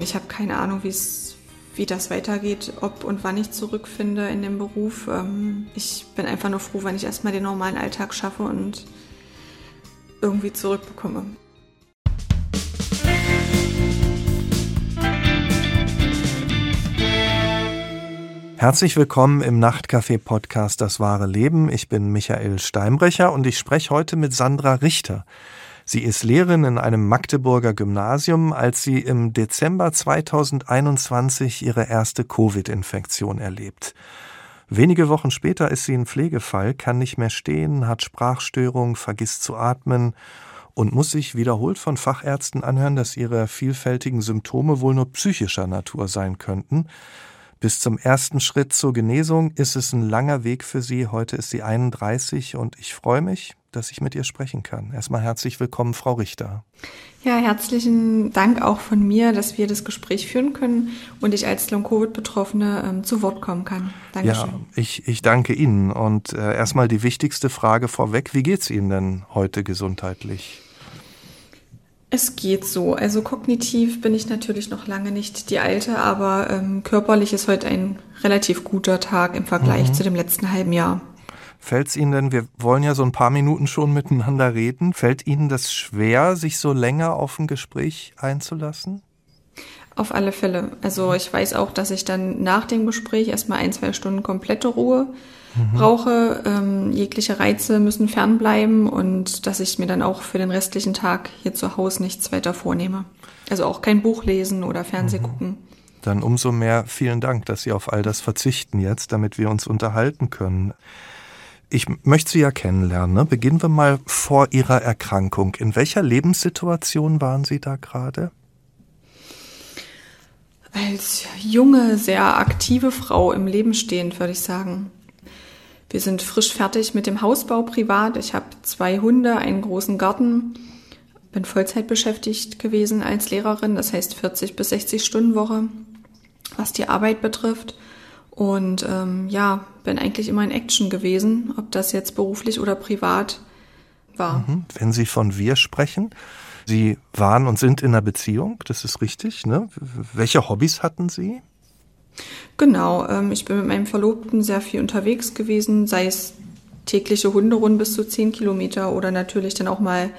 Ich habe keine Ahnung, wie es wie das weitergeht, ob und wann ich zurückfinde in dem Beruf. Ähm, ich bin einfach nur froh, wenn ich erstmal den normalen Alltag schaffe und irgendwie zurückbekomme. Herzlich willkommen im Nachtcafé-Podcast Das wahre Leben. Ich bin Michael Steinbrecher und ich spreche heute mit Sandra Richter. Sie ist Lehrerin in einem Magdeburger Gymnasium, als sie im Dezember 2021 ihre erste Covid-Infektion erlebt. Wenige Wochen später ist sie ein Pflegefall, kann nicht mehr stehen, hat Sprachstörung, vergisst zu atmen und muss sich wiederholt von Fachärzten anhören, dass ihre vielfältigen Symptome wohl nur psychischer Natur sein könnten. Bis zum ersten Schritt zur Genesung ist es ein langer Weg für sie. Heute ist sie 31 und ich freue mich, dass ich mit ihr sprechen kann. Erstmal herzlich willkommen, Frau Richter. Ja, herzlichen Dank auch von mir, dass wir das Gespräch führen können und ich als Long-Covid-Betroffene ähm, zu Wort kommen kann. Dankeschön. Ja, ich, ich danke Ihnen. Und äh, erstmal die wichtigste Frage vorweg. Wie geht es Ihnen denn heute gesundheitlich? Es geht so. Also kognitiv bin ich natürlich noch lange nicht die Alte, aber ähm, körperlich ist heute ein relativ guter Tag im Vergleich mhm. zu dem letzten halben Jahr. Fällt es Ihnen denn, wir wollen ja so ein paar Minuten schon miteinander reden, fällt Ihnen das schwer, sich so länger auf ein Gespräch einzulassen? Auf alle Fälle. Also ich weiß auch, dass ich dann nach dem Gespräch erstmal ein, zwei Stunden komplette Ruhe mhm. brauche. Ähm, jegliche Reize müssen fernbleiben und dass ich mir dann auch für den restlichen Tag hier zu Hause nichts weiter vornehme. Also auch kein Buch lesen oder Fernseh mhm. gucken. Dann umso mehr vielen Dank, dass Sie auf all das verzichten jetzt, damit wir uns unterhalten können. Ich möchte Sie ja kennenlernen. Ne? Beginnen wir mal vor Ihrer Erkrankung. In welcher Lebenssituation waren Sie da gerade? Als junge, sehr aktive Frau im Leben stehend, würde ich sagen. Wir sind frisch fertig mit dem Hausbau privat. Ich habe zwei Hunde, einen großen Garten, bin Vollzeit beschäftigt gewesen als Lehrerin, das heißt 40 bis 60 Stunden Woche, was die Arbeit betrifft. Und ähm, ja, bin eigentlich immer in Action gewesen, ob das jetzt beruflich oder privat war. Mhm. Wenn Sie von wir sprechen, Sie waren und sind in einer Beziehung, das ist richtig. Ne? Welche Hobbys hatten Sie? Genau, ähm, ich bin mit meinem Verlobten sehr viel unterwegs gewesen, sei es tägliche Hunderunden bis zu zehn Kilometer oder natürlich dann auch mal,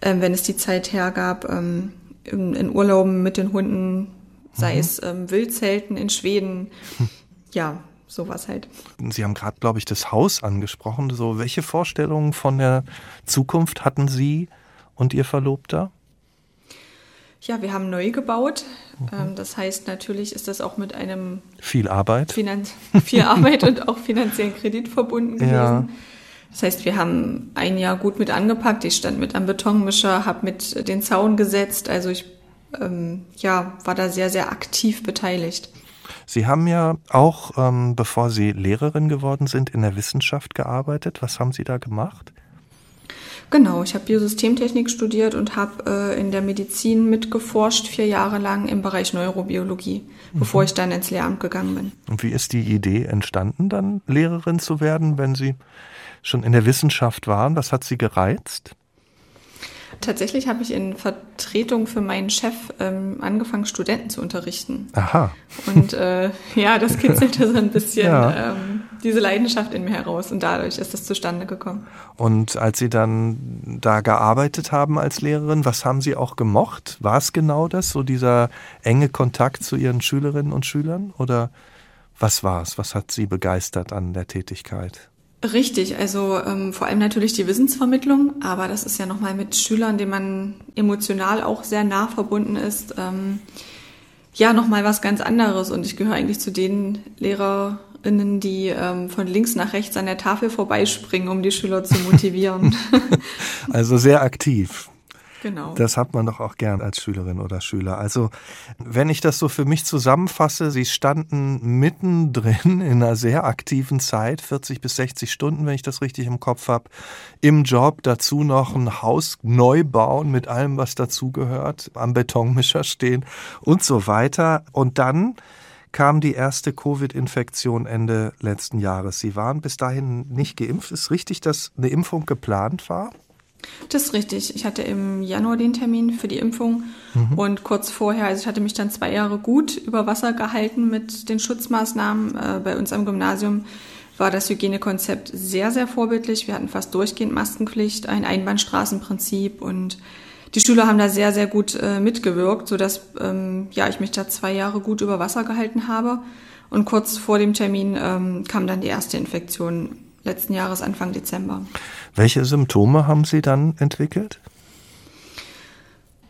ähm, wenn es die Zeit hergab, ähm, in, in Urlauben mit den Hunden, sei mhm. es ähm, Wildzelten in Schweden. Hm ja, sowas halt. Sie haben gerade, glaube ich, das Haus angesprochen. So, welche Vorstellungen von der Zukunft hatten Sie und Ihr Verlobter? Ja, wir haben neu gebaut. Mhm. Das heißt, natürlich ist das auch mit einem viel Arbeit, Finanz viel Arbeit und auch finanziellen Kredit verbunden gewesen. Ja. Das heißt, wir haben ein Jahr gut mit angepackt. Ich stand mit am Betonmischer, habe mit den Zaun gesetzt. Also ich ähm, ja, war da sehr, sehr aktiv beteiligt. Sie haben ja auch, ähm, bevor Sie Lehrerin geworden sind, in der Wissenschaft gearbeitet. Was haben Sie da gemacht? Genau, ich habe Biosystemtechnik studiert und habe äh, in der Medizin mitgeforscht, vier Jahre lang im Bereich Neurobiologie, mhm. bevor ich dann ins Lehramt gegangen bin. Und wie ist die Idee entstanden, dann Lehrerin zu werden, wenn Sie schon in der Wissenschaft waren? Was hat Sie gereizt? Tatsächlich habe ich in Vertretung für meinen Chef ähm, angefangen, Studenten zu unterrichten. Aha. Und äh, ja, das kitzelte so ein bisschen ja. ähm, diese Leidenschaft in mir heraus und dadurch ist das zustande gekommen. Und als Sie dann da gearbeitet haben als Lehrerin, was haben Sie auch gemocht? War es genau das, so dieser enge Kontakt zu Ihren Schülerinnen und Schülern? Oder was war es? Was hat Sie begeistert an der Tätigkeit? Richtig, also ähm, vor allem natürlich die Wissensvermittlung, aber das ist ja nochmal mit Schülern, denen man emotional auch sehr nah verbunden ist, ähm, ja nochmal was ganz anderes. Und ich gehöre eigentlich zu den LehrerInnen, die ähm, von links nach rechts an der Tafel vorbeispringen, um die Schüler zu motivieren. also sehr aktiv. Genau. Das hat man doch auch gern als Schülerin oder Schüler. Also, wenn ich das so für mich zusammenfasse, Sie standen mittendrin in einer sehr aktiven Zeit, 40 bis 60 Stunden, wenn ich das richtig im Kopf habe, im Job, dazu noch ein Haus neu bauen mit allem, was dazugehört, am Betonmischer stehen und so weiter. Und dann kam die erste Covid-Infektion Ende letzten Jahres. Sie waren bis dahin nicht geimpft. Ist richtig, dass eine Impfung geplant war? Das ist richtig. Ich hatte im Januar den Termin für die Impfung mhm. und kurz vorher, also ich hatte mich dann zwei Jahre gut über Wasser gehalten mit den Schutzmaßnahmen. Äh, bei uns am Gymnasium war das Hygienekonzept sehr, sehr vorbildlich. Wir hatten fast durchgehend Maskenpflicht, ein Einbahnstraßenprinzip und die Schüler haben da sehr, sehr gut äh, mitgewirkt, sodass ähm, ja, ich mich da zwei Jahre gut über Wasser gehalten habe. Und kurz vor dem Termin ähm, kam dann die erste Infektion letzten Jahres, Anfang Dezember. Welche Symptome haben Sie dann entwickelt?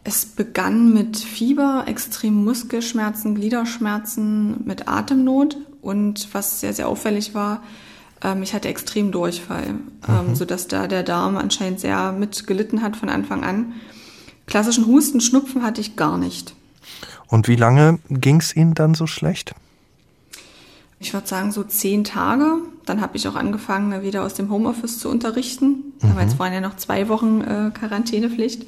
Es begann mit Fieber, extremen Muskelschmerzen, Gliederschmerzen, mit Atemnot und was sehr, sehr auffällig war, ähm, ich hatte extrem Durchfall, ähm, mhm. sodass da der Darm anscheinend sehr mitgelitten hat von Anfang an. Klassischen Husten, Schnupfen hatte ich gar nicht. Und wie lange ging es Ihnen dann so schlecht? Ich würde sagen so zehn Tage. Dann habe ich auch angefangen, wieder aus dem Homeoffice zu unterrichten. Mhm. Damals waren ja noch zwei Wochen äh, Quarantänepflicht.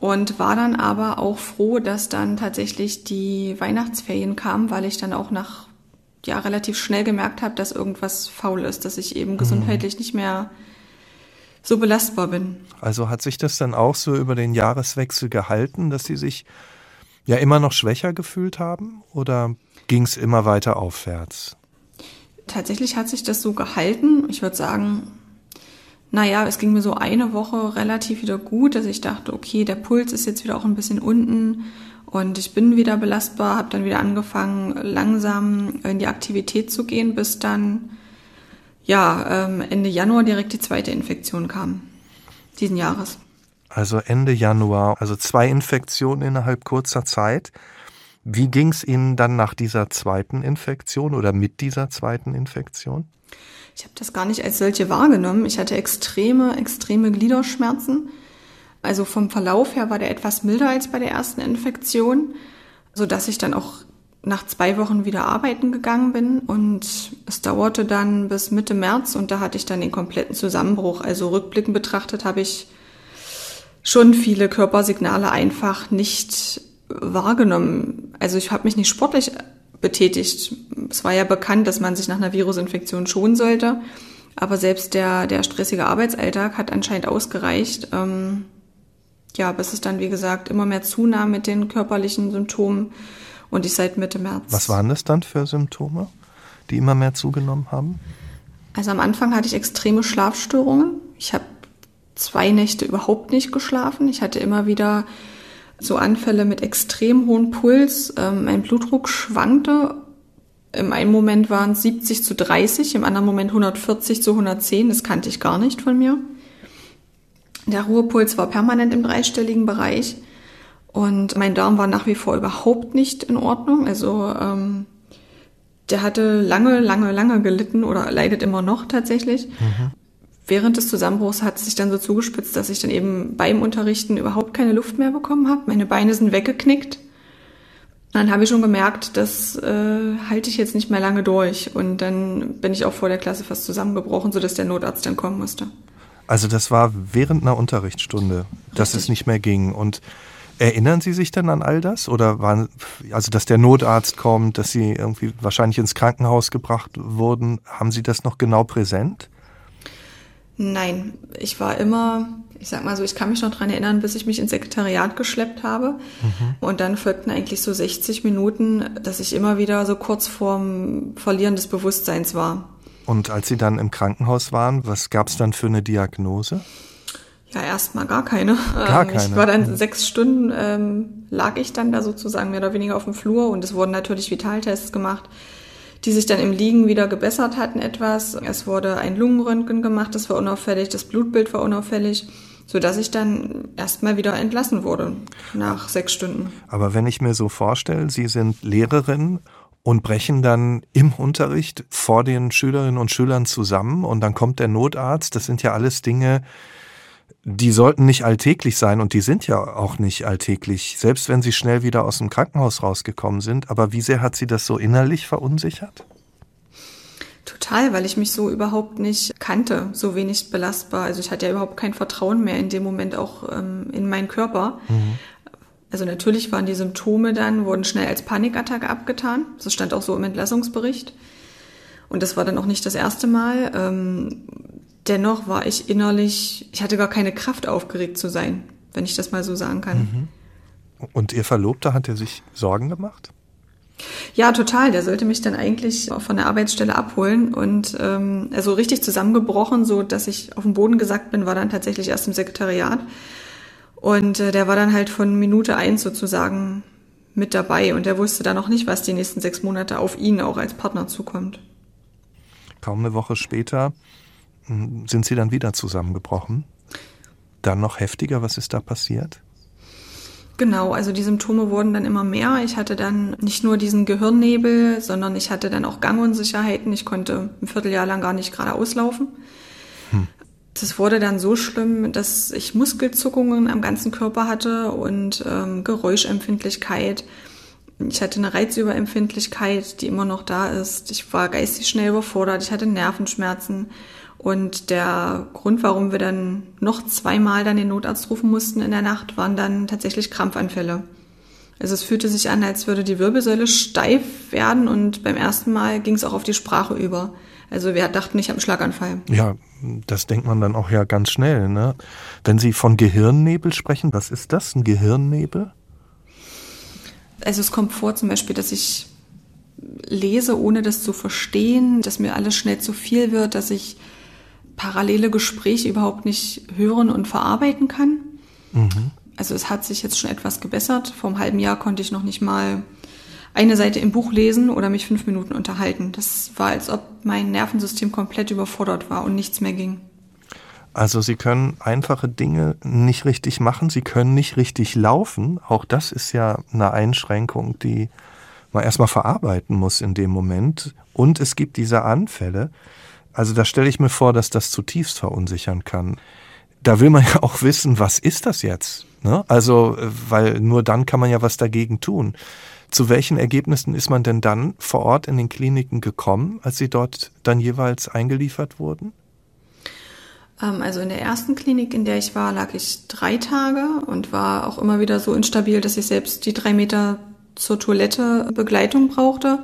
Und war dann aber auch froh, dass dann tatsächlich die Weihnachtsferien kamen, weil ich dann auch nach ja relativ schnell gemerkt habe, dass irgendwas faul ist, dass ich eben mhm. gesundheitlich nicht mehr so belastbar bin. Also hat sich das dann auch so über den Jahreswechsel gehalten, dass Sie sich ja immer noch schwächer gefühlt haben oder ging es immer weiter aufwärts? Tatsächlich hat sich das so gehalten. Ich würde sagen, naja, es ging mir so eine Woche relativ wieder gut, dass ich dachte, okay, der Puls ist jetzt wieder auch ein bisschen unten und ich bin wieder belastbar, habe dann wieder angefangen, langsam in die Aktivität zu gehen, bis dann ja, ähm, Ende Januar direkt die zweite Infektion kam, diesen Jahres. Also Ende Januar, also zwei Infektionen innerhalb kurzer Zeit. Wie ging es Ihnen dann nach dieser zweiten Infektion oder mit dieser zweiten Infektion? Ich habe das gar nicht als solche wahrgenommen. Ich hatte extreme, extreme Gliederschmerzen. Also vom Verlauf her war der etwas milder als bei der ersten Infektion, so dass ich dann auch nach zwei Wochen wieder arbeiten gegangen bin und es dauerte dann bis Mitte März und da hatte ich dann den kompletten Zusammenbruch. Also rückblickend betrachtet habe ich schon viele Körpersignale einfach nicht wahrgenommen. Also ich habe mich nicht sportlich betätigt. Es war ja bekannt, dass man sich nach einer Virusinfektion schonen sollte. Aber selbst der, der stressige Arbeitsalltag hat anscheinend ausgereicht. Ähm, ja, bis es dann, wie gesagt, immer mehr zunahm mit den körperlichen Symptomen und ich seit Mitte März. Was waren das dann für Symptome, die immer mehr zugenommen haben? Also am Anfang hatte ich extreme Schlafstörungen. Ich habe zwei Nächte überhaupt nicht geschlafen. Ich hatte immer wieder so Anfälle mit extrem hohem Puls. Ähm, mein Blutdruck schwankte. Im einen Moment waren es 70 zu 30, im anderen Moment 140 zu 110. Das kannte ich gar nicht von mir. Der Ruhepuls war permanent im dreistelligen Bereich. Und mein Darm war nach wie vor überhaupt nicht in Ordnung. Also ähm, der hatte lange, lange, lange gelitten oder leidet immer noch tatsächlich. Mhm. Während des Zusammenbruchs hat es sich dann so zugespitzt, dass ich dann eben beim Unterrichten überhaupt keine Luft mehr bekommen habe. Meine Beine sind weggeknickt. Dann habe ich schon gemerkt, das äh, halte ich jetzt nicht mehr lange durch. Und dann bin ich auch vor der Klasse fast zusammengebrochen, sodass der Notarzt dann kommen musste. Also das war während einer Unterrichtsstunde, dass Richtig. es nicht mehr ging. Und Erinnern Sie sich denn an all das? Oder waren, also dass der Notarzt kommt, dass Sie irgendwie wahrscheinlich ins Krankenhaus gebracht wurden, haben Sie das noch genau präsent? Nein, ich war immer, ich sag mal so, ich kann mich noch dran erinnern, bis ich mich ins Sekretariat geschleppt habe. Mhm. Und dann folgten eigentlich so 60 Minuten, dass ich immer wieder so kurz vorm Verlieren des Bewusstseins war. Und als Sie dann im Krankenhaus waren, was gab es dann für eine Diagnose? Ja, erstmal gar keine. Gar ähm, keine. Ich war dann sechs Stunden, ähm, lag ich dann da sozusagen mehr oder weniger auf dem Flur und es wurden natürlich Vitaltests gemacht, die sich dann im Liegen wieder gebessert hatten etwas. Es wurde ein Lungenröntgen gemacht, das war unauffällig, das Blutbild war unauffällig, so dass ich dann erstmal wieder entlassen wurde nach sechs Stunden. Aber wenn ich mir so vorstelle, Sie sind Lehrerin und brechen dann im Unterricht vor den Schülerinnen und Schülern zusammen und dann kommt der Notarzt, das sind ja alles Dinge, die sollten nicht alltäglich sein und die sind ja auch nicht alltäglich, selbst wenn sie schnell wieder aus dem Krankenhaus rausgekommen sind. Aber wie sehr hat sie das so innerlich verunsichert? Total, weil ich mich so überhaupt nicht kannte, so wenig belastbar. Also ich hatte ja überhaupt kein Vertrauen mehr in dem Moment auch ähm, in meinen Körper. Mhm. Also natürlich waren die Symptome dann, wurden schnell als Panikattacke abgetan. Das stand auch so im Entlassungsbericht. Und das war dann auch nicht das erste Mal. Ähm, dennoch war ich innerlich, ich hatte gar keine Kraft, aufgeregt zu sein, wenn ich das mal so sagen kann. Mhm. Und Ihr Verlobter hat er sich Sorgen gemacht? Ja, total. Der sollte mich dann eigentlich von der Arbeitsstelle abholen und ähm, also richtig zusammengebrochen, so dass ich auf den Boden gesackt bin, war dann tatsächlich erst im Sekretariat. Und äh, der war dann halt von Minute eins sozusagen mit dabei und der wusste dann noch nicht, was die nächsten sechs Monate auf ihn auch als Partner zukommt. Kaum eine Woche später sind sie dann wieder zusammengebrochen. Dann noch heftiger, was ist da passiert? Genau, also die Symptome wurden dann immer mehr. Ich hatte dann nicht nur diesen Gehirnnebel, sondern ich hatte dann auch Gangunsicherheiten. Ich konnte ein Vierteljahr lang gar nicht geradeaus laufen. Hm. Das wurde dann so schlimm, dass ich Muskelzuckungen am ganzen Körper hatte und ähm, Geräuschempfindlichkeit. Ich hatte eine Reizüberempfindlichkeit, die immer noch da ist. Ich war geistig schnell überfordert. Ich hatte Nervenschmerzen. Und der Grund, warum wir dann noch zweimal dann den Notarzt rufen mussten in der Nacht, waren dann tatsächlich Krampfanfälle. Also es fühlte sich an, als würde die Wirbelsäule steif werden und beim ersten Mal ging es auch auf die Sprache über. Also wir dachten, ich habe einen Schlaganfall. Ja, das denkt man dann auch ja ganz schnell. Ne? Wenn Sie von Gehirnnebel sprechen, was ist das, ein Gehirnnebel? Also es kommt vor zum Beispiel, dass ich lese, ohne das zu verstehen, dass mir alles schnell zu viel wird, dass ich parallele Gespräche überhaupt nicht hören und verarbeiten kann. Mhm. Also es hat sich jetzt schon etwas gebessert. Vor einem halben Jahr konnte ich noch nicht mal eine Seite im Buch lesen oder mich fünf Minuten unterhalten. Das war, als ob mein Nervensystem komplett überfordert war und nichts mehr ging. Also Sie können einfache Dinge nicht richtig machen, Sie können nicht richtig laufen. Auch das ist ja eine Einschränkung, die man erstmal verarbeiten muss in dem Moment. Und es gibt diese Anfälle. Also da stelle ich mir vor, dass das zutiefst verunsichern kann. Da will man ja auch wissen, was ist das jetzt? Ne? Also, weil nur dann kann man ja was dagegen tun. Zu welchen Ergebnissen ist man denn dann vor Ort in den Kliniken gekommen, als sie dort dann jeweils eingeliefert wurden? Ähm, also in der ersten Klinik, in der ich war, lag ich drei Tage und war auch immer wieder so instabil, dass ich selbst die drei Meter zur Toilette Begleitung brauchte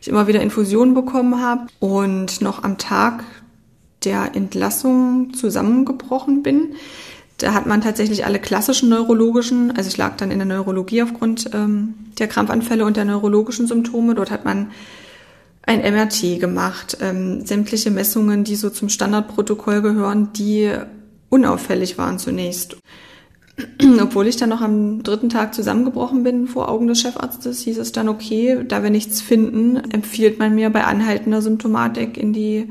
ich immer wieder Infusionen bekommen habe und noch am Tag der Entlassung zusammengebrochen bin. Da hat man tatsächlich alle klassischen neurologischen, also ich lag dann in der Neurologie aufgrund ähm, der Krampfanfälle und der neurologischen Symptome. Dort hat man ein MRT gemacht, ähm, sämtliche Messungen, die so zum Standardprotokoll gehören, die unauffällig waren zunächst. obwohl ich dann noch am dritten Tag zusammengebrochen bin vor Augen des Chefarztes, hieß es dann, okay, da wir nichts finden, empfiehlt man mir bei anhaltender Symptomatik in die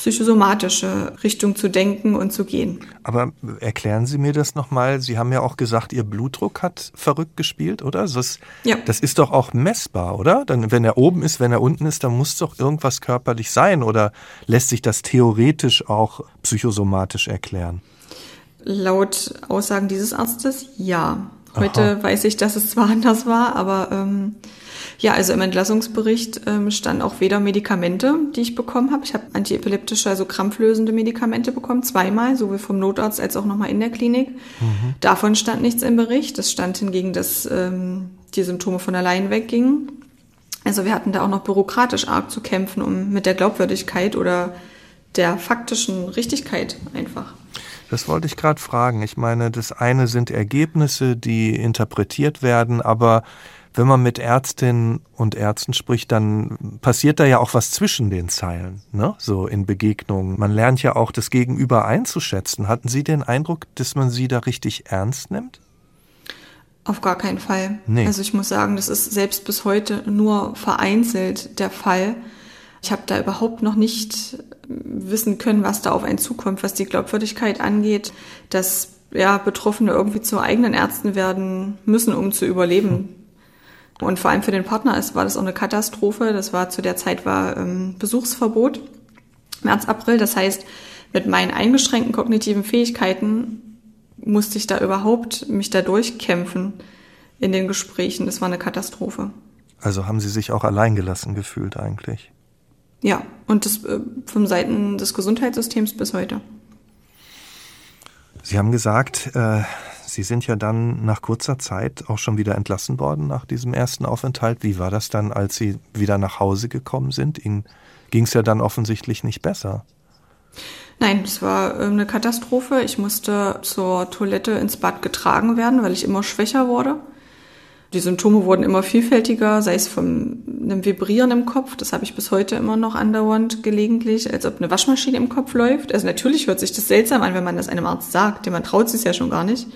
psychosomatische Richtung zu denken und zu gehen. Aber erklären Sie mir das nochmal. Sie haben ja auch gesagt, Ihr Blutdruck hat verrückt gespielt, oder? Das, ja. das ist doch auch messbar, oder? Dann, wenn er oben ist, wenn er unten ist, dann muss doch irgendwas körperlich sein. Oder lässt sich das theoretisch auch psychosomatisch erklären? Laut Aussagen dieses Arztes ja. Heute Aha. weiß ich, dass es zwar anders war, aber ähm, ja, also im Entlassungsbericht ähm, standen auch weder Medikamente, die ich bekommen habe. Ich habe antiepileptische, also krampflösende Medikamente bekommen, zweimal, sowohl vom Notarzt als auch nochmal in der Klinik. Mhm. Davon stand nichts im Bericht. Es stand hingegen, dass ähm, die Symptome von allein weggingen. Also wir hatten da auch noch bürokratisch arg zu kämpfen, um mit der Glaubwürdigkeit oder der faktischen Richtigkeit einfach. Das wollte ich gerade fragen. Ich meine, das eine sind Ergebnisse, die interpretiert werden, aber wenn man mit Ärztinnen und Ärzten spricht, dann passiert da ja auch was zwischen den Zeilen, ne? So in Begegnungen. Man lernt ja auch das Gegenüber einzuschätzen. Hatten Sie den Eindruck, dass man Sie da richtig ernst nimmt? Auf gar keinen Fall. Nee. Also ich muss sagen, das ist selbst bis heute nur vereinzelt der Fall. Ich habe da überhaupt noch nicht wissen können, was da auf einen zukommt, was die Glaubwürdigkeit angeht, dass ja, Betroffene irgendwie zu eigenen Ärzten werden müssen, um zu überleben. Und vor allem für den Partner ist, war das auch eine Katastrophe. Das war zu der Zeit war ähm, Besuchsverbot, März, April. Das heißt, mit meinen eingeschränkten kognitiven Fähigkeiten musste ich da überhaupt mich da durchkämpfen in den Gesprächen. Das war eine Katastrophe. Also haben Sie sich auch alleingelassen gefühlt eigentlich? Ja, und das äh, vom Seiten des Gesundheitssystems bis heute. Sie haben gesagt, äh, Sie sind ja dann nach kurzer Zeit auch schon wieder entlassen worden nach diesem ersten Aufenthalt. Wie war das dann, als Sie wieder nach Hause gekommen sind? Ihnen ging es ja dann offensichtlich nicht besser. Nein, es war ähm, eine Katastrophe. Ich musste zur Toilette ins Bad getragen werden, weil ich immer schwächer wurde. Die Symptome wurden immer vielfältiger, sei es von einem Vibrieren im Kopf, das habe ich bis heute immer noch andauernd gelegentlich, als ob eine Waschmaschine im Kopf läuft. Also natürlich hört sich das seltsam an, wenn man das einem Arzt sagt, denn man traut sich ja schon gar nicht.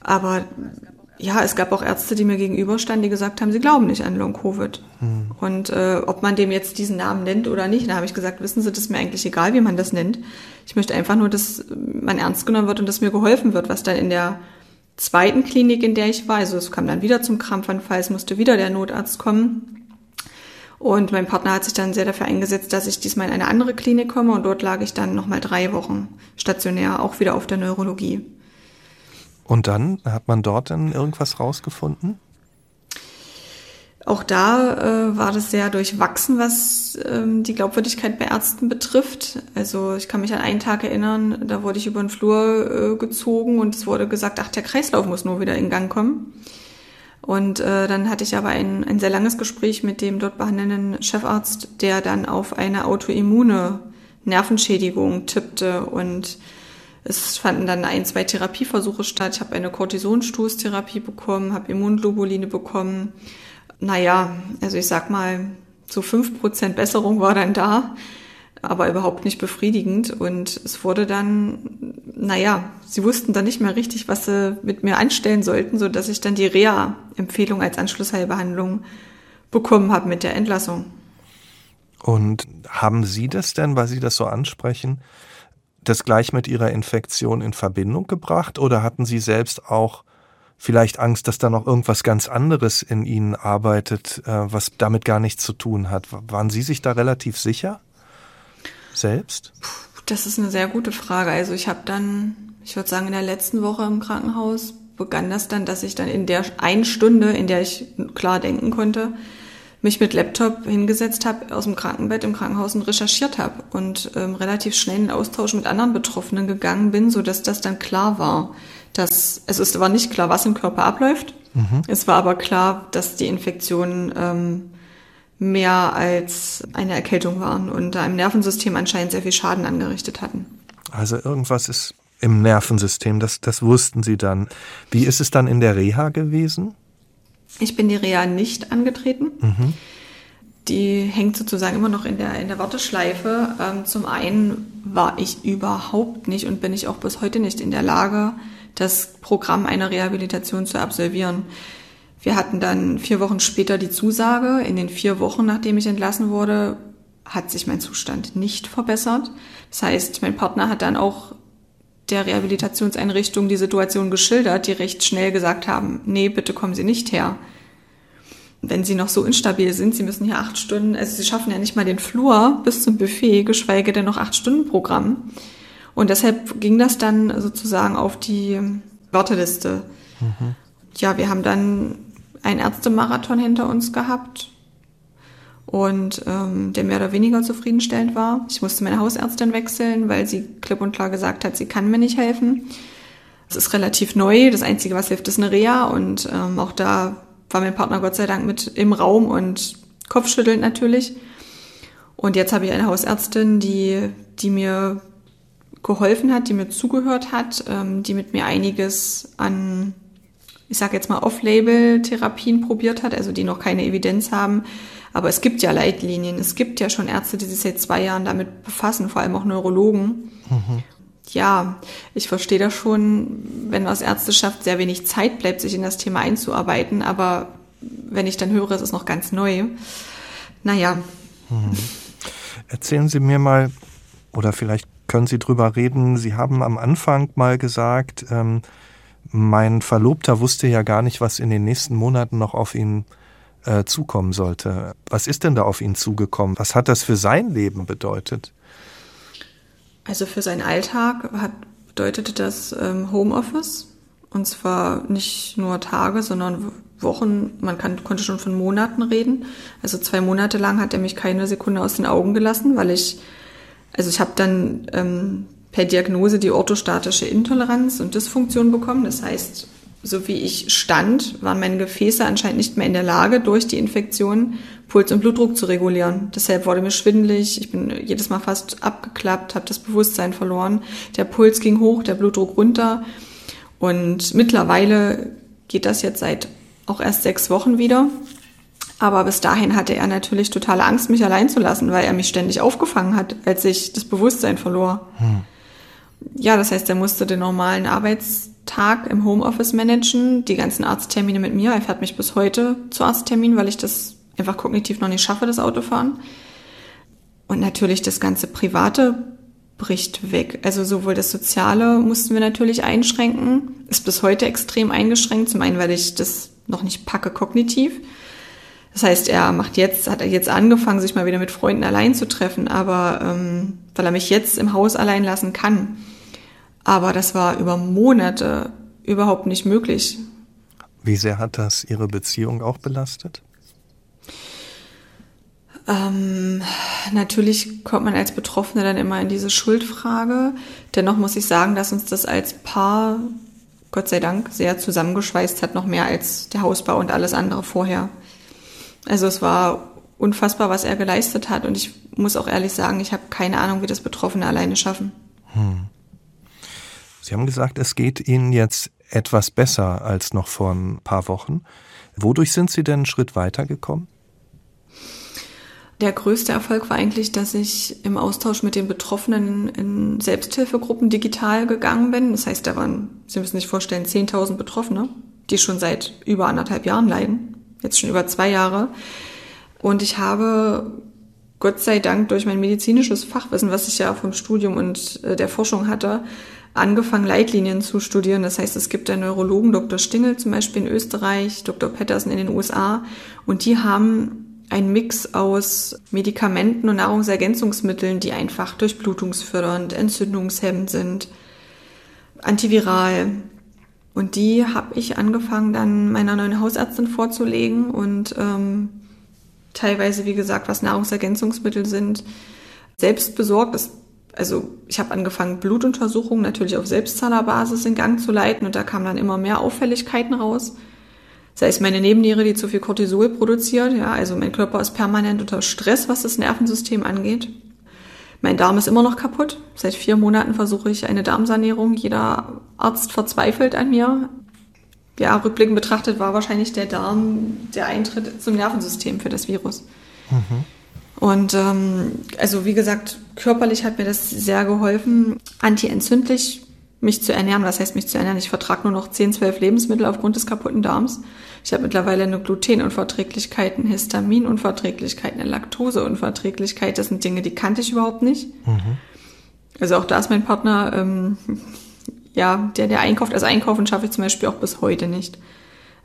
Aber ja, es gab auch Ärzte, die mir gegenüberstanden, die gesagt haben, sie glauben nicht an Long-Covid. Hm. Und äh, ob man dem jetzt diesen Namen nennt oder nicht, da habe ich gesagt, wissen Sie, das ist mir eigentlich egal, wie man das nennt. Ich möchte einfach nur, dass man ernst genommen wird und dass mir geholfen wird, was dann in der zweiten Klinik, in der ich war, also es kam dann wieder zum Krampfanfall, es musste wieder der Notarzt kommen. Und mein Partner hat sich dann sehr dafür eingesetzt, dass ich diesmal in eine andere Klinik komme und dort lag ich dann nochmal drei Wochen stationär, auch wieder auf der Neurologie. Und dann hat man dort dann irgendwas rausgefunden? Auch da äh, war das sehr durchwachsen, was ähm, die Glaubwürdigkeit bei Ärzten betrifft. Also ich kann mich an einen Tag erinnern, da wurde ich über den Flur äh, gezogen und es wurde gesagt, ach, der Kreislauf muss nur wieder in Gang kommen. Und äh, dann hatte ich aber ein, ein sehr langes Gespräch mit dem dort behandelnden Chefarzt, der dann auf eine autoimmune Nervenschädigung tippte und es fanden dann ein, zwei Therapieversuche statt. Ich habe eine Cortisonstoßtherapie bekommen, habe Immunglobuline bekommen. Naja, also ich sag mal, so fünf Prozent Besserung war dann da, aber überhaupt nicht befriedigend. Und es wurde dann, naja, sie wussten dann nicht mehr richtig, was sie mit mir anstellen sollten, so dass ich dann die Reha-Empfehlung als Anschlussheilbehandlung bekommen habe mit der Entlassung. Und haben Sie das denn, weil Sie das so ansprechen, das gleich mit ihrer Infektion in Verbindung gebracht oder hatten Sie selbst auch vielleicht Angst, dass da noch irgendwas ganz anderes in Ihnen arbeitet, äh, was damit gar nichts zu tun hat? Waren Sie sich da relativ sicher? Selbst? Das ist eine sehr gute Frage. Also ich habe dann, ich würde sagen, in der letzten Woche im Krankenhaus begann das dann, dass ich dann in der einen Stunde, in der ich klar denken konnte, mich mit Laptop hingesetzt habe aus dem Krankenbett im Krankenhaus und recherchiert habe und ähm, relativ schnell in Austausch mit anderen Betroffenen gegangen bin, so dass das dann klar war, dass also es war nicht klar, was im Körper abläuft. Mhm. Es war aber klar, dass die Infektionen ähm, mehr als eine Erkältung waren und da im Nervensystem anscheinend sehr viel Schaden angerichtet hatten. Also irgendwas ist im Nervensystem, das, das wussten Sie dann. Wie ist es dann in der Reha gewesen? Ich bin die Reha nicht angetreten. Mhm. Die hängt sozusagen immer noch in der, in der Warteschleife. Ähm, zum einen war ich überhaupt nicht und bin ich auch bis heute nicht in der Lage, das Programm einer Rehabilitation zu absolvieren. Wir hatten dann vier Wochen später die Zusage. In den vier Wochen, nachdem ich entlassen wurde, hat sich mein Zustand nicht verbessert. Das heißt, mein Partner hat dann auch der Rehabilitationseinrichtung die Situation geschildert, die recht schnell gesagt haben, nee, bitte kommen Sie nicht her. Wenn Sie noch so instabil sind, Sie müssen hier acht Stunden, also Sie schaffen ja nicht mal den Flur bis zum Buffet, geschweige denn noch acht Stunden Programm. Und deshalb ging das dann sozusagen auf die Warteliste. Mhm. Ja, wir haben dann einen Ärztemarathon hinter uns gehabt und ähm, der mehr oder weniger zufriedenstellend war. Ich musste meine Hausärztin wechseln, weil sie klipp und klar gesagt hat, sie kann mir nicht helfen. Es ist relativ neu. Das Einzige, was hilft, ist eine Reha. Und ähm, auch da war mein Partner Gott sei Dank mit im Raum und kopfschüttelnd natürlich. Und jetzt habe ich eine Hausärztin, die, die mir geholfen hat, die mir zugehört hat, ähm, die mit mir einiges an, ich sage jetzt mal, Off-Label-Therapien probiert hat, also die noch keine Evidenz haben, aber es gibt ja Leitlinien. Es gibt ja schon Ärzte, die sich seit zwei Jahren damit befassen, vor allem auch Neurologen. Mhm. Ja, ich verstehe das schon, wenn aus Ärzteschaft sehr wenig Zeit bleibt, sich in das Thema einzuarbeiten. Aber wenn ich dann höre, es ist noch ganz neu. Naja. Mhm. Erzählen Sie mir mal, oder vielleicht können Sie drüber reden. Sie haben am Anfang mal gesagt, ähm, mein Verlobter wusste ja gar nicht, was in den nächsten Monaten noch auf ihn äh, zukommen sollte. Was ist denn da auf ihn zugekommen? Was hat das für sein Leben bedeutet? Also für seinen Alltag hat, bedeutete das ähm, Homeoffice. Und zwar nicht nur Tage, sondern Wochen. Man kann, konnte schon von Monaten reden. Also zwei Monate lang hat er mich keine Sekunde aus den Augen gelassen, weil ich, also ich habe dann ähm, per Diagnose die orthostatische Intoleranz und Dysfunktion bekommen. Das heißt, so wie ich stand, waren meine Gefäße anscheinend nicht mehr in der Lage, durch die Infektion Puls und Blutdruck zu regulieren. Deshalb wurde mir schwindelig, ich bin jedes Mal fast abgeklappt, habe das Bewusstsein verloren. Der Puls ging hoch, der Blutdruck runter. Und mittlerweile geht das jetzt seit auch erst sechs Wochen wieder. Aber bis dahin hatte er natürlich totale Angst, mich allein zu lassen, weil er mich ständig aufgefangen hat, als ich das Bewusstsein verlor. Hm. Ja, das heißt, er musste den normalen Arbeitstag im Homeoffice managen, die ganzen Arzttermine mit mir. Er fährt mich bis heute zu Arztterminen, weil ich das einfach kognitiv noch nicht schaffe, das Autofahren. Und natürlich das ganze Private bricht weg. Also sowohl das Soziale mussten wir natürlich einschränken, ist bis heute extrem eingeschränkt. Zum einen, weil ich das noch nicht packe kognitiv. Das heißt, er macht jetzt, hat er jetzt angefangen, sich mal wieder mit Freunden allein zu treffen, aber ähm, weil er mich jetzt im Haus allein lassen kann. Aber das war über Monate überhaupt nicht möglich. Wie sehr hat das Ihre Beziehung auch belastet? Ähm, natürlich kommt man als Betroffene dann immer in diese Schuldfrage. Dennoch muss ich sagen, dass uns das als Paar, Gott sei Dank, sehr zusammengeschweißt hat, noch mehr als der Hausbau und alles andere vorher. Also es war unfassbar, was er geleistet hat. Und ich muss auch ehrlich sagen, ich habe keine Ahnung, wie das Betroffene alleine schaffen. Hm. Sie haben gesagt, es geht Ihnen jetzt etwas besser als noch vor ein paar Wochen. Wodurch sind Sie denn einen Schritt weitergekommen? Der größte Erfolg war eigentlich, dass ich im Austausch mit den Betroffenen in Selbsthilfegruppen digital gegangen bin. Das heißt, da waren, Sie müssen sich vorstellen, 10.000 Betroffene, die schon seit über anderthalb Jahren leiden. Jetzt schon über zwei Jahre. Und ich habe Gott sei Dank durch mein medizinisches Fachwissen, was ich ja vom Studium und äh, der Forschung hatte, angefangen, Leitlinien zu studieren. Das heißt, es gibt einen Neurologen, Dr. Stingel zum Beispiel in Österreich, Dr. Patterson in den USA, und die haben ein Mix aus Medikamenten und Nahrungsergänzungsmitteln, die einfach durchblutungsfördernd, entzündungshemmend sind, antiviral. Und die habe ich angefangen dann meiner neuen Hausärztin vorzulegen und ähm, teilweise, wie gesagt, was Nahrungsergänzungsmittel sind, selbst besorgt. Das, also ich habe angefangen, Blutuntersuchungen natürlich auf Selbstzahlerbasis in Gang zu leiten und da kamen dann immer mehr Auffälligkeiten raus sei es meine Nebenniere, die zu viel Cortisol produziert, ja, also mein Körper ist permanent unter Stress, was das Nervensystem angeht. Mein Darm ist immer noch kaputt. Seit vier Monaten versuche ich eine Darmsanierung. Jeder Arzt verzweifelt an mir. Ja, rückblickend betrachtet war wahrscheinlich der Darm der Eintritt zum Nervensystem für das Virus. Mhm. Und ähm, also wie gesagt, körperlich hat mir das sehr geholfen. Antientzündlich mich zu ernähren. Was heißt mich zu ernähren? Ich vertrage nur noch 10, 12 Lebensmittel aufgrund des kaputten Darms. Ich habe mittlerweile eine Glutenunverträglichkeit, eine Histaminunverträglichkeit, eine Laktoseunverträglichkeit. Das sind Dinge, die kannte ich überhaupt nicht. Mhm. Also auch da ist mein Partner, ähm, ja, der, der einkauft. Also einkaufen schaffe ich zum Beispiel auch bis heute nicht.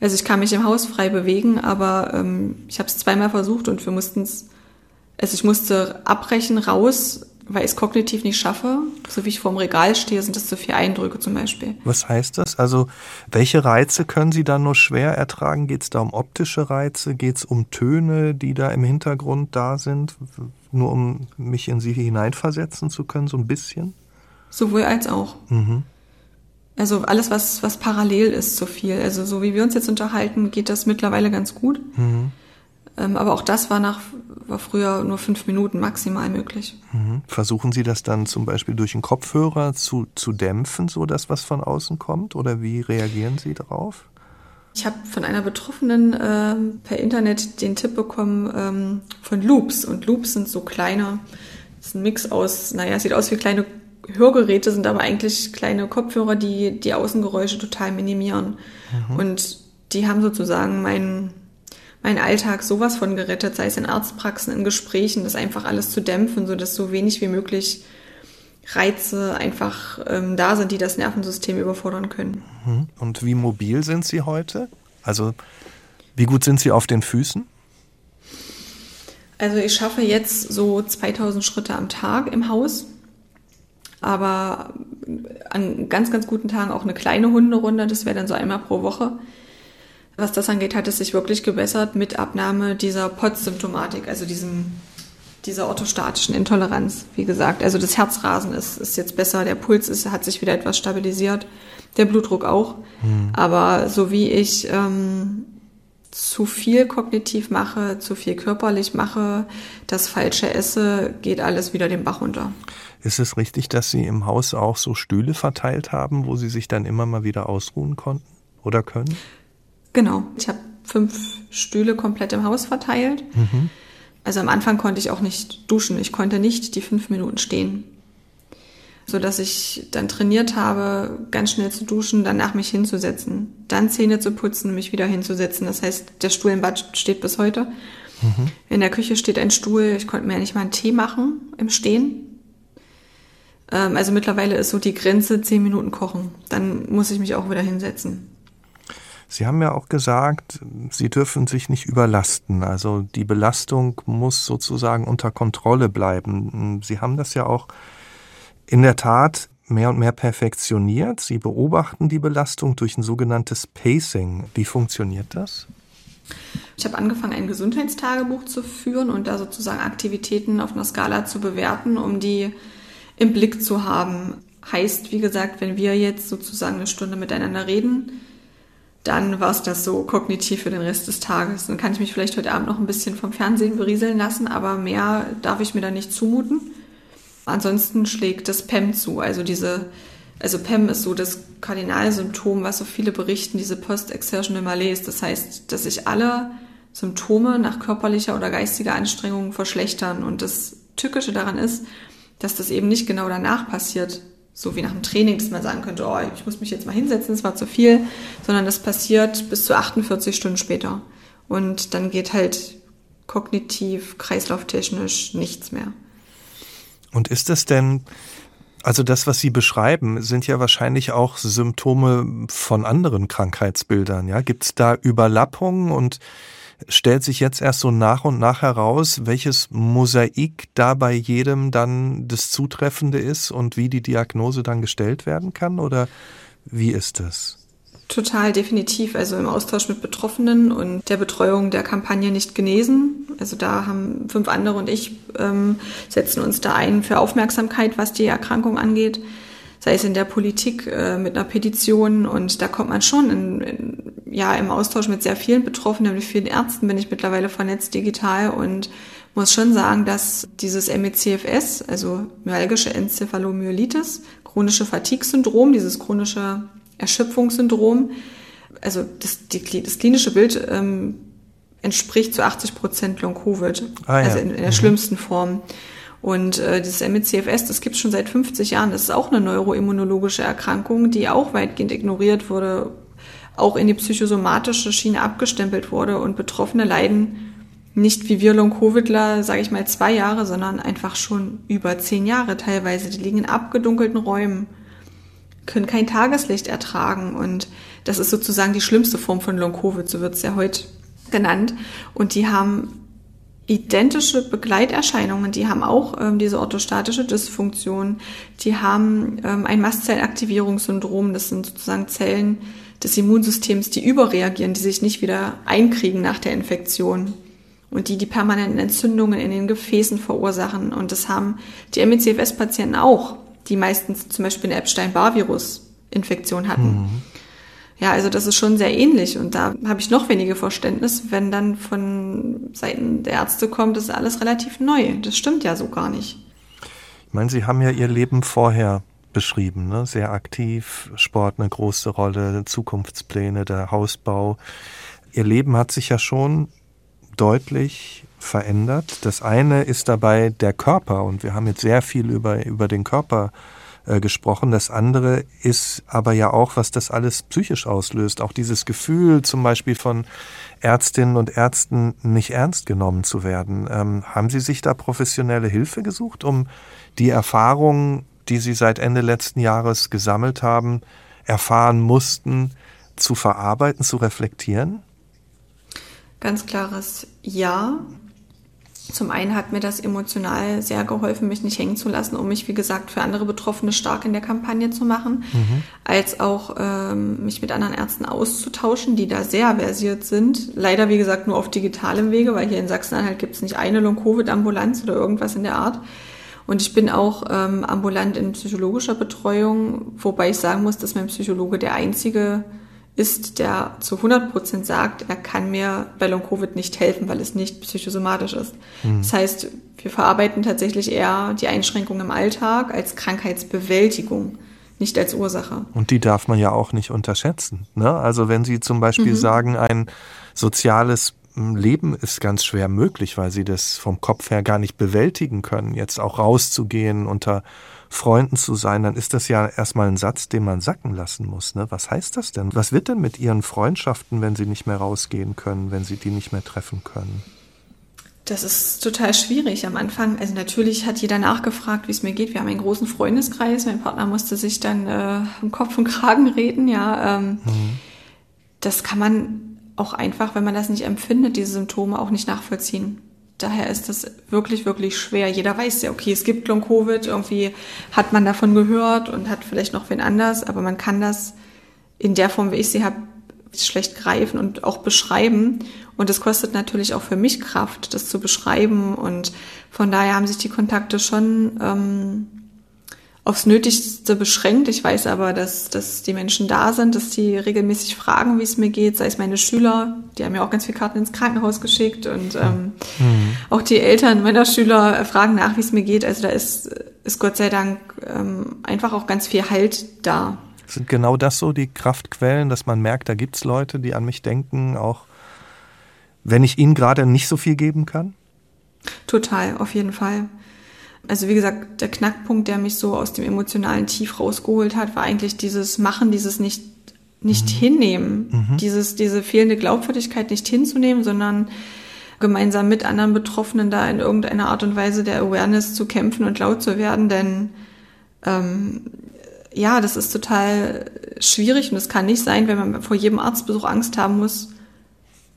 Also ich kann mich im Haus frei bewegen, aber ähm, ich habe es zweimal versucht und wir mussten es, also ich musste abbrechen, raus, weil ich es kognitiv nicht schaffe. So wie ich vorm Regal stehe, sind das zu viele Eindrücke zum Beispiel. Was heißt das? Also welche Reize können Sie dann nur schwer ertragen? Geht es da um optische Reize? Geht es um Töne, die da im Hintergrund da sind? Nur um mich in sie hineinversetzen zu können, so ein bisschen? Sowohl als auch. Mhm. Also alles, was, was parallel ist, zu viel. Also so wie wir uns jetzt unterhalten, geht das mittlerweile ganz gut. Mhm. Ähm, aber auch das war nach war früher nur fünf Minuten maximal möglich. Mhm. Versuchen Sie das dann zum Beispiel durch einen Kopfhörer zu, zu dämpfen, so dass was von außen kommt? Oder wie reagieren Sie darauf? Ich habe von einer Betroffenen äh, per Internet den Tipp bekommen ähm, von Loops. Und Loops sind so kleine, das ist ein Mix aus, naja, sieht aus wie kleine Hörgeräte, sind aber eigentlich kleine Kopfhörer, die die Außengeräusche total minimieren. Mhm. Und die haben sozusagen meinen mein Alltag sowas von gerettet, sei es in Arztpraxen, in Gesprächen, das einfach alles zu dämpfen, so dass so wenig wie möglich Reize einfach ähm, da sind, die das Nervensystem überfordern können. Mhm. Und wie mobil sind Sie heute? Also wie gut sind Sie auf den Füßen? Also ich schaffe jetzt so 2000 Schritte am Tag im Haus, aber an ganz, ganz guten Tagen auch eine kleine Hunderunde, das wäre dann so einmal pro Woche. Was das angeht, hat es sich wirklich gebessert mit Abnahme dieser POTS-Symptomatik, also diesem, dieser orthostatischen Intoleranz, wie gesagt. Also das Herzrasen ist, ist jetzt besser, der Puls ist, hat sich wieder etwas stabilisiert, der Blutdruck auch. Hm. Aber so wie ich ähm, zu viel kognitiv mache, zu viel körperlich mache, das Falsche esse, geht alles wieder den Bach runter. Ist es richtig, dass Sie im Haus auch so Stühle verteilt haben, wo Sie sich dann immer mal wieder ausruhen konnten oder können? Genau. Ich habe fünf Stühle komplett im Haus verteilt. Mhm. Also am Anfang konnte ich auch nicht duschen. Ich konnte nicht die fünf Minuten stehen. So dass ich dann trainiert habe, ganz schnell zu duschen, danach mich hinzusetzen, dann Zähne zu putzen, mich wieder hinzusetzen. Das heißt, der Stuhl im Bad steht bis heute. Mhm. In der Küche steht ein Stuhl. Ich konnte mir ja nicht mal einen Tee machen im Stehen. Ähm, also mittlerweile ist so die Grenze zehn Minuten kochen. Dann muss ich mich auch wieder hinsetzen. Sie haben ja auch gesagt, Sie dürfen sich nicht überlasten. Also die Belastung muss sozusagen unter Kontrolle bleiben. Sie haben das ja auch in der Tat mehr und mehr perfektioniert. Sie beobachten die Belastung durch ein sogenanntes Pacing. Wie funktioniert das? Ich habe angefangen, ein Gesundheitstagebuch zu führen und da sozusagen Aktivitäten auf einer Skala zu bewerten, um die im Blick zu haben. Heißt, wie gesagt, wenn wir jetzt sozusagen eine Stunde miteinander reden, dann war es das so kognitiv für den Rest des Tages. Dann kann ich mich vielleicht heute Abend noch ein bisschen vom Fernsehen berieseln lassen, aber mehr darf ich mir da nicht zumuten. Ansonsten schlägt das PEM zu, also diese, also PEM ist so das Kardinalsymptom, was so viele berichten, diese Post-Exertional Malaise. Das heißt, dass sich alle Symptome nach körperlicher oder geistiger Anstrengung verschlechtern. Und das Tückische daran ist, dass das eben nicht genau danach passiert, so wie nach dem Training, dass man sagen könnte, oh, ich muss mich jetzt mal hinsetzen, es war zu viel, sondern das passiert bis zu 48 Stunden später. Und dann geht halt kognitiv, kreislauftechnisch nichts mehr. Und ist es denn, also das, was Sie beschreiben, sind ja wahrscheinlich auch Symptome von anderen Krankheitsbildern, ja? Gibt es da Überlappungen und stellt sich jetzt erst so nach und nach heraus, welches Mosaik da bei jedem dann das Zutreffende ist und wie die Diagnose dann gestellt werden kann? Oder wie ist das? Total definitiv. Also im Austausch mit Betroffenen und der Betreuung der Kampagne nicht genesen. Also da haben fünf andere und ich ähm, setzen uns da ein für Aufmerksamkeit, was die Erkrankung angeht sei es in der Politik äh, mit einer Petition und da kommt man schon in, in, ja im Austausch mit sehr vielen Betroffenen, mit vielen Ärzten bin ich mittlerweile vernetzt digital und muss schon sagen, dass dieses MECFS, also myalgische Enzephalomyelitis, chronische Fatigue-Syndrom, dieses chronische Erschöpfungssyndrom, also das, die, das klinische Bild ähm, entspricht zu 80 Prozent Long-Covid, ah, ja. also in, in der mhm. schlimmsten Form. Und äh, dieses MECFS, das gibt es schon seit 50 Jahren. Das ist auch eine neuroimmunologische Erkrankung, die auch weitgehend ignoriert wurde, auch in die psychosomatische Schiene abgestempelt wurde. Und Betroffene leiden nicht wie wir Long-Covidler, sage ich mal, zwei Jahre, sondern einfach schon über zehn Jahre teilweise. Die liegen in abgedunkelten Räumen, können kein Tageslicht ertragen. Und das ist sozusagen die schlimmste Form von Long-Covid, so wird es ja heute genannt. Und die haben identische Begleiterscheinungen, die haben auch ähm, diese orthostatische Dysfunktion, die haben ähm, ein Mastzellaktivierungssyndrom, das sind sozusagen Zellen des Immunsystems, die überreagieren, die sich nicht wieder einkriegen nach der Infektion und die die permanenten Entzündungen in den Gefäßen verursachen. Und das haben die MECFS-Patienten auch, die meistens zum Beispiel eine Epstein-Barr-Virus-Infektion hatten. Mhm. Ja, also das ist schon sehr ähnlich und da habe ich noch weniger Verständnis, wenn dann von Seiten der Ärzte kommt, das ist alles relativ neu. Das stimmt ja so gar nicht. Ich meine, Sie haben ja Ihr Leben vorher beschrieben, ne? sehr aktiv, Sport eine große Rolle, Zukunftspläne, der Hausbau. Ihr Leben hat sich ja schon deutlich verändert. Das eine ist dabei der Körper und wir haben jetzt sehr viel über, über den Körper äh, gesprochen. Das andere ist aber ja auch, was das alles psychisch auslöst. Auch dieses Gefühl zum Beispiel von Ärztinnen und Ärzten nicht ernst genommen zu werden. Ähm, haben Sie sich da professionelle Hilfe gesucht, um die Erfahrungen, die Sie seit Ende letzten Jahres gesammelt haben, erfahren mussten, zu verarbeiten, zu reflektieren? Ganz klares Ja. Zum einen hat mir das emotional sehr geholfen, mich nicht hängen zu lassen, um mich, wie gesagt, für andere Betroffene stark in der Kampagne zu machen, mhm. als auch ähm, mich mit anderen Ärzten auszutauschen, die da sehr versiert sind. Leider, wie gesagt, nur auf digitalem Wege, weil hier in Sachsen-Anhalt gibt es nicht eine Long-Covid-Ambulanz oder irgendwas in der Art. Und ich bin auch ähm, ambulant in psychologischer Betreuung, wobei ich sagen muss, dass mein Psychologe der einzige ist, der zu 100 Prozent sagt, er kann mir bei Long-Covid nicht helfen, weil es nicht psychosomatisch ist. Mhm. Das heißt, wir verarbeiten tatsächlich eher die Einschränkung im Alltag als Krankheitsbewältigung, nicht als Ursache. Und die darf man ja auch nicht unterschätzen. Ne? Also wenn Sie zum Beispiel mhm. sagen, ein soziales Leben ist ganz schwer möglich, weil sie das vom Kopf her gar nicht bewältigen können, jetzt auch rauszugehen, unter Freunden zu sein, dann ist das ja erstmal ein Satz, den man sacken lassen muss. Ne? Was heißt das denn? Was wird denn mit ihren Freundschaften, wenn sie nicht mehr rausgehen können, wenn sie die nicht mehr treffen können? Das ist total schwierig am Anfang. Also natürlich hat jeder nachgefragt, wie es mir geht. Wir haben einen großen Freundeskreis. Mein Partner musste sich dann äh, im Kopf und Kragen reden. Ja, ähm, mhm. das kann man auch einfach, wenn man das nicht empfindet, diese Symptome auch nicht nachvollziehen. Daher ist das wirklich, wirklich schwer. Jeder weiß ja, okay, es gibt Long-Covid, irgendwie hat man davon gehört und hat vielleicht noch wen anders, aber man kann das in der Form, wie ich sie habe, schlecht greifen und auch beschreiben. Und es kostet natürlich auch für mich Kraft, das zu beschreiben. Und von daher haben sich die Kontakte schon ähm, aufs Nötigste beschränkt. Ich weiß aber, dass, dass die Menschen da sind, dass die regelmäßig fragen, wie es mir geht, sei es meine Schüler, die haben ja auch ganz viele Karten ins Krankenhaus geschickt und ähm, mhm. auch die Eltern meiner Schüler fragen nach, wie es mir geht. Also da ist, ist Gott sei Dank ähm, einfach auch ganz viel Halt da. Sind genau das so die Kraftquellen, dass man merkt, da gibt es Leute, die an mich denken, auch wenn ich ihnen gerade nicht so viel geben kann? Total, auf jeden Fall. Also wie gesagt, der Knackpunkt, der mich so aus dem emotionalen Tief rausgeholt hat, war eigentlich dieses Machen, dieses nicht nicht mhm. hinnehmen, mhm. dieses diese fehlende Glaubwürdigkeit nicht hinzunehmen, sondern gemeinsam mit anderen Betroffenen da in irgendeiner Art und Weise der Awareness zu kämpfen und laut zu werden, denn ähm, ja, das ist total schwierig und es kann nicht sein, wenn man vor jedem Arztbesuch Angst haben muss,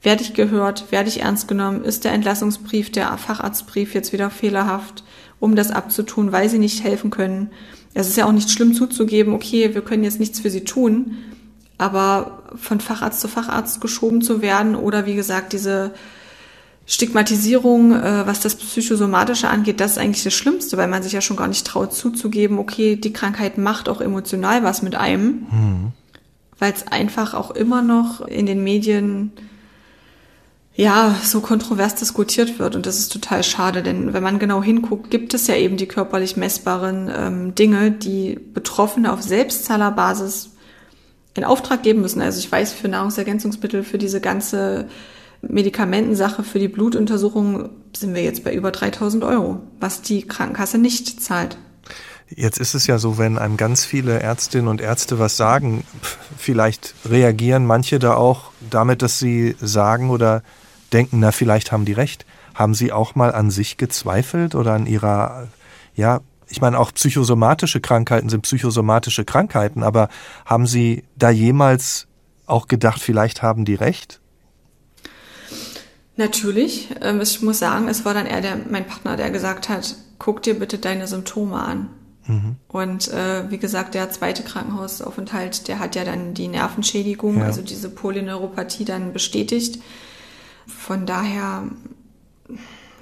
werde ich gehört, werde ich ernst genommen, ist der Entlassungsbrief, der Facharztbrief jetzt wieder fehlerhaft um das abzutun, weil sie nicht helfen können. Es ist ja auch nicht schlimm zuzugeben, okay, wir können jetzt nichts für sie tun, aber von Facharzt zu Facharzt geschoben zu werden oder wie gesagt, diese Stigmatisierung, äh, was das Psychosomatische angeht, das ist eigentlich das Schlimmste, weil man sich ja schon gar nicht traut zuzugeben, okay, die Krankheit macht auch emotional was mit einem, mhm. weil es einfach auch immer noch in den Medien ja, so kontrovers diskutiert wird. Und das ist total schade, denn wenn man genau hinguckt, gibt es ja eben die körperlich messbaren ähm, Dinge, die Betroffene auf Selbstzahlerbasis in Auftrag geben müssen. Also ich weiß, für Nahrungsergänzungsmittel, für diese ganze Medikamentensache, für die Blutuntersuchung sind wir jetzt bei über 3000 Euro, was die Krankenkasse nicht zahlt. Jetzt ist es ja so, wenn einem ganz viele Ärztinnen und Ärzte was sagen, vielleicht reagieren manche da auch damit, dass sie sagen oder denken, na, vielleicht haben die recht. Haben Sie auch mal an sich gezweifelt oder an Ihrer, ja, ich meine, auch psychosomatische Krankheiten sind psychosomatische Krankheiten, aber haben Sie da jemals auch gedacht, vielleicht haben die recht? Natürlich. Ähm, ich muss sagen, es war dann eher der, mein Partner, der gesagt hat, guck dir bitte deine Symptome an. Mhm. Und äh, wie gesagt, der zweite Krankenhausaufenthalt, der hat ja dann die Nervenschädigung, ja. also diese Polyneuropathie dann bestätigt. Von daher,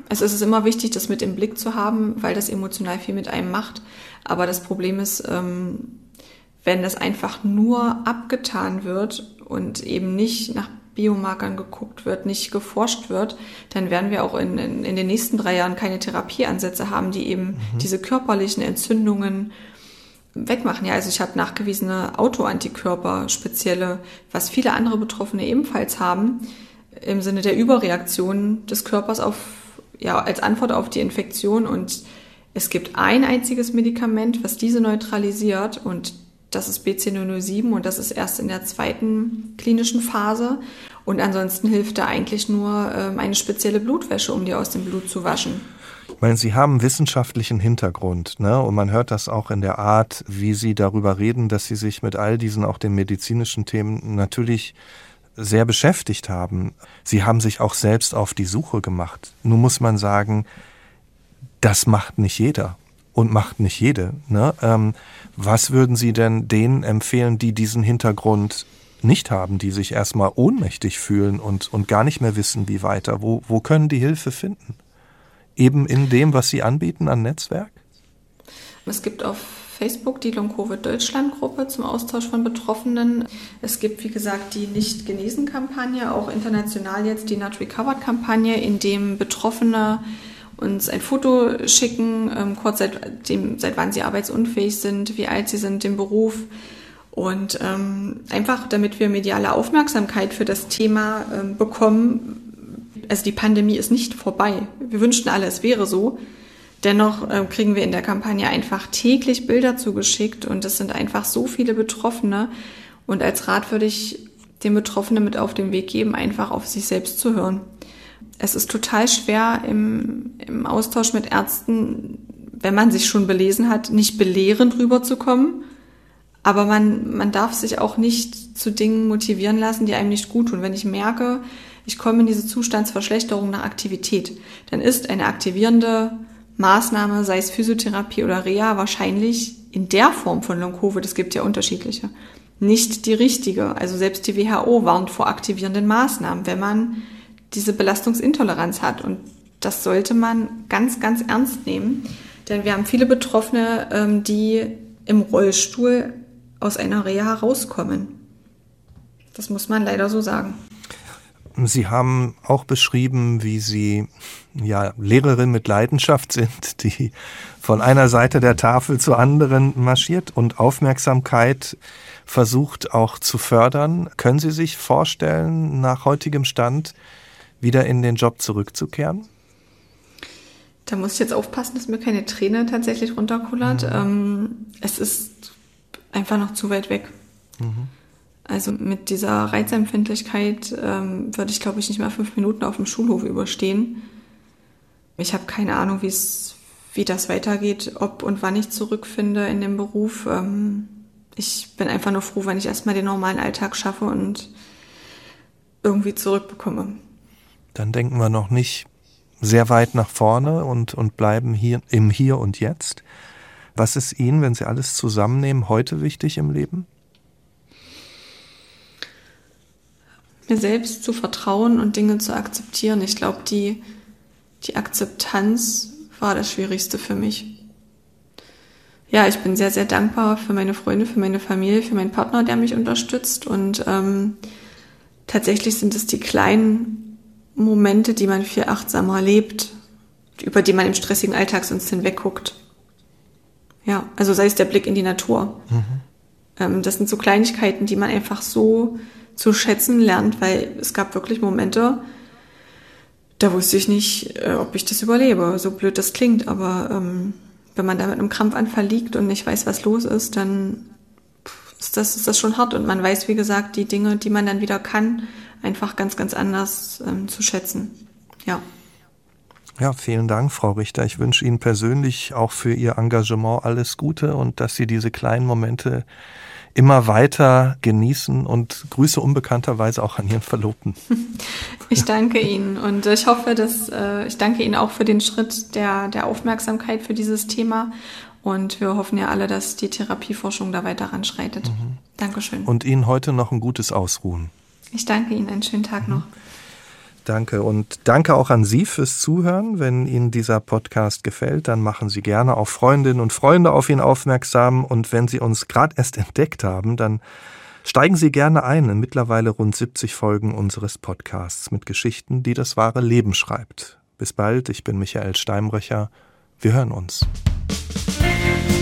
also es ist immer wichtig, das mit im Blick zu haben, weil das emotional viel mit einem macht. Aber das Problem ist, ähm, wenn das einfach nur abgetan wird und eben nicht nach Biomarkern geguckt wird, nicht geforscht wird, dann werden wir auch in, in, in den nächsten drei Jahren keine Therapieansätze haben, die eben mhm. diese körperlichen Entzündungen wegmachen. Ja, also ich habe nachgewiesene Autoantikörper, spezielle, was viele andere Betroffene ebenfalls haben, im Sinne der Überreaktion des Körpers auf, ja, als Antwort auf die Infektion. Und es gibt ein einziges Medikament, was diese neutralisiert und das ist BC007 und das ist erst in der zweiten klinischen Phase. Und ansonsten hilft da eigentlich nur ähm, eine spezielle Blutwäsche, um die aus dem Blut zu waschen. Ich meine, Sie haben wissenschaftlichen Hintergrund, ne? Und man hört das auch in der Art, wie Sie darüber reden, dass Sie sich mit all diesen auch den medizinischen Themen natürlich sehr beschäftigt haben. Sie haben sich auch selbst auf die Suche gemacht. Nun muss man sagen, das macht nicht jeder und macht nicht jede. Ne? Ähm, was würden Sie denn denen empfehlen, die diesen Hintergrund nicht haben, die sich erstmal ohnmächtig fühlen und, und gar nicht mehr wissen, wie weiter? Wo, wo können die Hilfe finden? Eben in dem, was Sie anbieten an Netzwerk? Es gibt auf Facebook die Long-Covid Deutschland-Gruppe zum Austausch von Betroffenen. Es gibt, wie gesagt, die Nicht-Genesen-Kampagne, auch international jetzt die Not Recovered-Kampagne, in dem Betroffene uns ein Foto schicken, ähm, kurz seit, dem, seit wann sie arbeitsunfähig sind, wie alt sie sind, den Beruf. Und ähm, einfach, damit wir mediale Aufmerksamkeit für das Thema ähm, bekommen. Also die Pandemie ist nicht vorbei. Wir wünschten alle, es wäre so. Dennoch äh, kriegen wir in der Kampagne einfach täglich Bilder zugeschickt und es sind einfach so viele Betroffene. Und als Rat würde ich den Betroffenen mit auf den Weg geben, einfach auf sich selbst zu hören. Es ist total schwer im, im Austausch mit Ärzten, wenn man sich schon belesen hat, nicht belehrend rüberzukommen. Aber man, man darf sich auch nicht zu Dingen motivieren lassen, die einem nicht gut tun. Wenn ich merke, ich komme in diese Zustandsverschlechterung nach Aktivität, dann ist eine aktivierende Maßnahme, sei es Physiotherapie oder Reha, wahrscheinlich in der Form von Long-Covid, es gibt ja unterschiedliche, nicht die richtige. Also selbst die WHO warnt vor aktivierenden Maßnahmen, wenn man diese Belastungsintoleranz hat. Und das sollte man ganz, ganz ernst nehmen. Denn wir haben viele Betroffene, ähm, die im Rollstuhl aus einer Reha herauskommen. Das muss man leider so sagen. Sie haben auch beschrieben, wie Sie ja Lehrerin mit Leidenschaft sind, die von einer Seite der Tafel zur anderen marschiert und Aufmerksamkeit versucht auch zu fördern. Können Sie sich vorstellen, nach heutigem Stand wieder in den Job zurückzukehren? Da muss ich jetzt aufpassen, dass mir keine Träne tatsächlich runterkullert. Mhm. Ähm, es ist einfach noch zu weit weg. Mhm. Also mit dieser Reizempfindlichkeit ähm, würde ich, glaube ich, nicht mehr fünf Minuten auf dem Schulhof überstehen. Ich habe keine Ahnung, wie es, wie das weitergeht, ob und wann ich zurückfinde in dem Beruf. Ähm, ich bin einfach nur froh, wenn ich erstmal den normalen Alltag schaffe und irgendwie zurückbekomme. Dann denken wir noch nicht sehr weit nach vorne und, und bleiben hier im Hier und Jetzt. Was ist Ihnen, wenn Sie alles zusammennehmen, heute wichtig im Leben? mir selbst zu vertrauen und Dinge zu akzeptieren. Ich glaube, die, die Akzeptanz war das Schwierigste für mich. Ja, ich bin sehr, sehr dankbar für meine Freunde, für meine Familie, für meinen Partner, der mich unterstützt. Und ähm, tatsächlich sind es die kleinen Momente, die man viel achtsamer lebt, über die man im stressigen Alltag sonst hinwegguckt. Ja, also sei es der Blick in die Natur. Mhm. Ähm, das sind so Kleinigkeiten, die man einfach so zu schätzen lernt, weil es gab wirklich Momente, da wusste ich nicht, äh, ob ich das überlebe. So blöd das klingt, aber ähm, wenn man da mit einem Krampfanfall liegt und nicht weiß, was los ist, dann ist das, ist das schon hart. Und man weiß, wie gesagt, die Dinge, die man dann wieder kann, einfach ganz, ganz anders ähm, zu schätzen. Ja. Ja, vielen Dank, Frau Richter. Ich wünsche Ihnen persönlich auch für Ihr Engagement alles Gute und dass Sie diese kleinen Momente immer weiter genießen und Grüße unbekannterweise auch an Ihren Verlobten. Ich danke Ihnen und ich hoffe, dass äh, ich danke Ihnen auch für den Schritt der, der Aufmerksamkeit für dieses Thema und wir hoffen ja alle, dass die Therapieforschung da weiter ranschreitet. Mhm. Dankeschön. Und Ihnen heute noch ein gutes Ausruhen. Ich danke Ihnen, einen schönen Tag mhm. noch. Danke und danke auch an Sie fürs Zuhören. Wenn Ihnen dieser Podcast gefällt, dann machen Sie gerne auch Freundinnen und Freunde auf ihn aufmerksam. Und wenn Sie uns gerade erst entdeckt haben, dann steigen Sie gerne ein in mittlerweile rund 70 Folgen unseres Podcasts mit Geschichten, die das wahre Leben schreibt. Bis bald, ich bin Michael Steinbrecher. Wir hören uns. Bye.